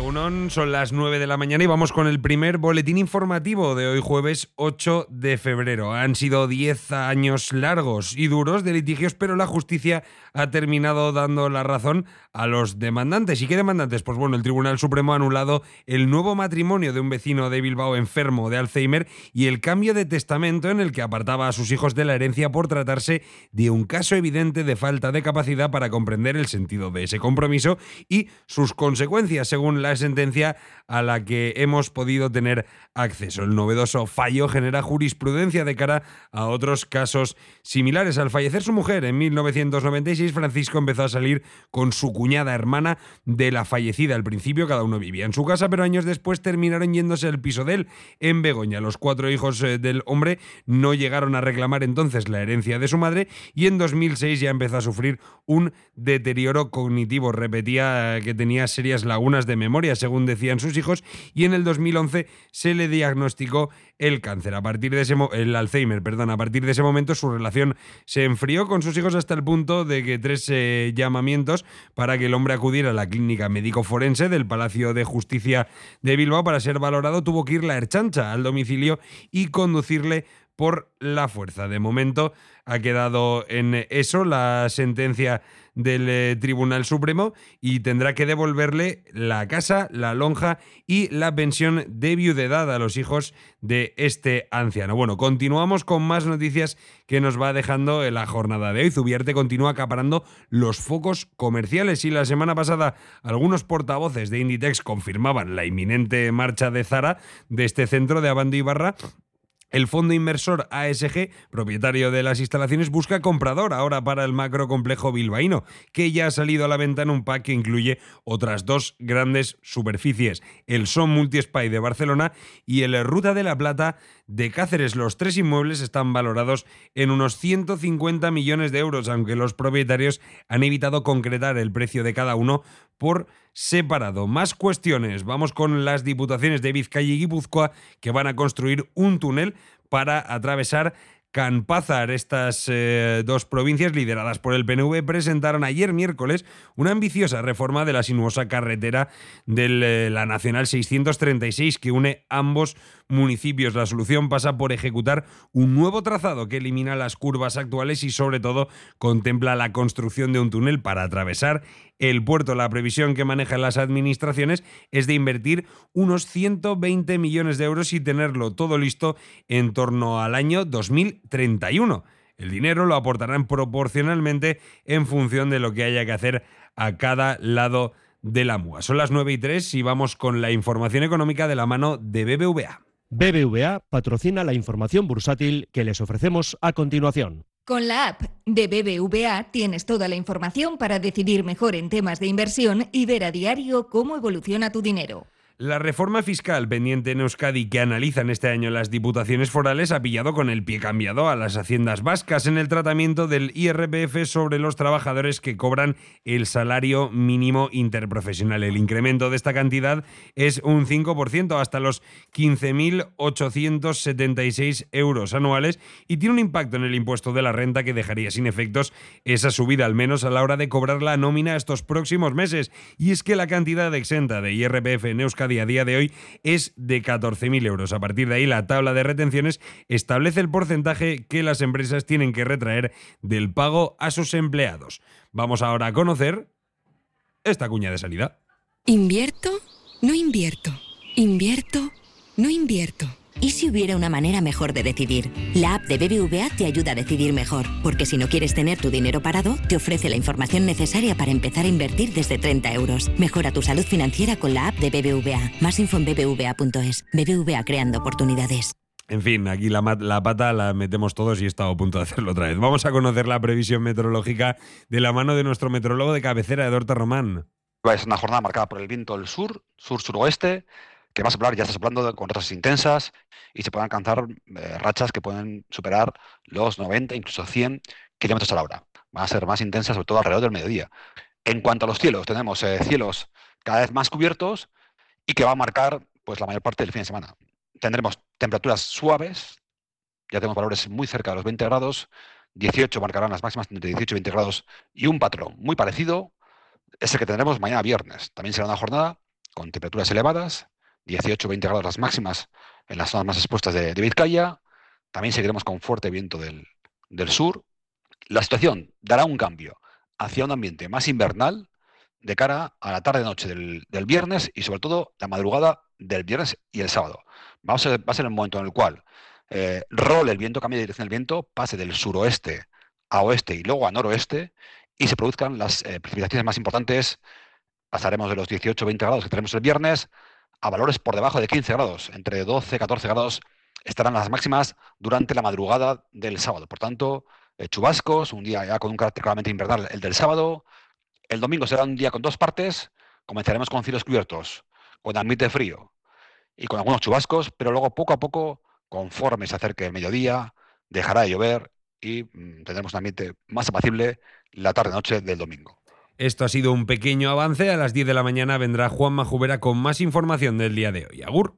Egunon, son las 9 de la mañana y vamos con el primer boletín informativo de hoy jueves 8 de febrero. Han sido 10 años largos y duros de litigios, pero la justicia ha terminado dando la razón a los demandantes. ¿Y qué demandantes? Pues bueno, el Tribunal Supremo ha anulado el nuevo matrimonio de un vecino de Bilbao enfermo de Alzheimer y el cambio de testamento en el que apartaba a sus hijos de la herencia por tratarse de un caso evidente de falta de capacidad para comprender el sentido de ese compromiso y sus consecuencias, según la sentencia a la que hemos podido tener acceso. El novedoso fallo genera jurisprudencia de cara a otros casos similares. Al fallecer su mujer en 1996, Francisco empezó a salir con su cuñada hermana de la fallecida. Al principio cada uno vivía en su casa, pero años después terminaron yéndose al piso de él en Begoña. Los cuatro hijos eh, del hombre no llegaron a reclamar entonces la herencia de su madre y en 2006 ya empezó a sufrir un deterioro cognitivo. Repetía eh, que tenía serias lagunas de memoria, según decían sus hijos, y en el 2011 se le diagnosticó el cáncer. A partir de ese el Alzheimer, perdón, a partir de ese momento su relación se enfrió con sus hijos hasta el punto de que tres eh, llamamientos para que el hombre acudiera a la clínica médico forense del Palacio de Justicia de Bilbao para ser valorado tuvo que ir la Erchancha al domicilio y conducirle por la fuerza. De momento ha quedado en eso la sentencia del eh, Tribunal Supremo y tendrá que devolverle la casa, la lonja y la pensión de viudedad a los hijos de este anciano. Bueno, continuamos con más noticias que nos va dejando la jornada de hoy. Zubierte continúa acaparando los focos comerciales y la semana pasada algunos portavoces de Inditex confirmaban la inminente marcha de Zara de este centro de Abando y Barra el fondo inversor ASG, propietario de las instalaciones, busca comprador ahora para el macro complejo bilbaíno, que ya ha salido a la venta en un pack que incluye otras dos grandes superficies, el Son Multispy de Barcelona y el Ruta de la Plata de Cáceres. Los tres inmuebles están valorados en unos 150 millones de euros, aunque los propietarios han evitado concretar el precio de cada uno por separado. Más cuestiones. Vamos con las diputaciones de Vizcaya y Guipúzcoa que van a construir un túnel para atravesar Canpázar. Estas eh, dos provincias, lideradas por el PNV, presentaron ayer miércoles una ambiciosa reforma de la sinuosa carretera de eh, la Nacional 636 que une ambos municipios. La solución pasa por ejecutar un nuevo trazado que elimina las curvas actuales y sobre todo contempla la construcción de un túnel para atravesar el puerto. La previsión que manejan las administraciones es de invertir unos 120 millones de euros y tenerlo todo listo en torno al año 2031. El dinero lo aportarán proporcionalmente en función de lo que haya que hacer a cada lado de la MUA. Son las 9 y 3 y vamos con la información económica de la mano de BBVA. BBVA patrocina la información bursátil que les ofrecemos a continuación. Con la app de BBVA tienes toda la información para decidir mejor en temas de inversión y ver a diario cómo evoluciona tu dinero. La reforma fiscal pendiente en Euskadi que analizan este año las diputaciones forales ha pillado con el pie cambiado a las haciendas vascas en el tratamiento del IRPF sobre los trabajadores que cobran el salario mínimo interprofesional. El incremento de esta cantidad es un 5% hasta los 15.876 euros anuales y tiene un impacto en el impuesto de la renta que dejaría sin efectos esa subida al menos a la hora de cobrar la nómina estos próximos meses. Y es que la cantidad exenta de IRPF en Euskadi a día de hoy es de 14.000 euros. A partir de ahí, la tabla de retenciones establece el porcentaje que las empresas tienen que retraer del pago a sus empleados. Vamos ahora a conocer esta cuña de salida. ¿Invierto? No invierto. ¿Invierto? No invierto. ¿Y si hubiera una manera mejor de decidir? La app de BBVA te ayuda a decidir mejor, porque si no quieres tener tu dinero parado, te ofrece la información necesaria para empezar a invertir desde 30 euros. Mejora tu salud financiera con la app de BBVA. Más info en bbva.es. BBVA creando oportunidades. En fin, aquí la, la, pata la metemos todos y he estado a punto de hacerlo otra vez. Vamos a conocer la previsión meteorológica de la mano de nuestro meteorólogo de cabecera, Eduardo Román. Es una jornada marcada por el viento del sur, sur-suroeste, que va a soplar, ya está soplando con rachas intensas y se pueden alcanzar eh, rachas que pueden superar los 90, incluso 100 kilómetros a la hora. Van a ser más intensas, sobre todo alrededor del mediodía. En cuanto a los cielos, tenemos eh, cielos cada vez más cubiertos y que va a marcar pues, la mayor parte del fin de semana. Tendremos temperaturas suaves, ya tenemos valores muy cerca de los 20 grados, 18 marcarán las máximas entre 18 y 20 grados y un patrón muy parecido es el que tendremos mañana viernes. También será una jornada con temperaturas elevadas, 18-20 grados las máximas en las zonas más expuestas de, Vizcaya. También seguiremos con fuerte viento del, sur. La situación dará un cambio hacia un ambiente más invernal de cara a la tarde-noche del, viernes y sobre todo la madrugada del viernes y el sábado. Vamos a, va a ser el momento en el cual eh, role el viento, cambie de dirección del viento, pase del suroeste a oeste y luego a noroeste y se produzcan las eh, precipitaciones más importantes. Pasaremos de los 18-20 grados que tenemos el viernes a valores por debajo de 15 grados. Entre 12 y 14 grados estarán las máximas durante la madrugada del sábado. Por tanto, eh, chubascos, un día ya con un carácter claramente invernal, el del sábado. El domingo será un día con dos partes. Comenzaremos con cielos cubiertos, con ambiente frío y con algunos chubascos, pero luego poco a poco conforme se acerque el mediodía, dejará de llover y mm, tendremos un ambiente más apacible la tarde-noche del domingo. Esto ha sido un pequeño avance. A las 10 de la mañana vendrá Juan Majubera con más información del día de hoy. Agur.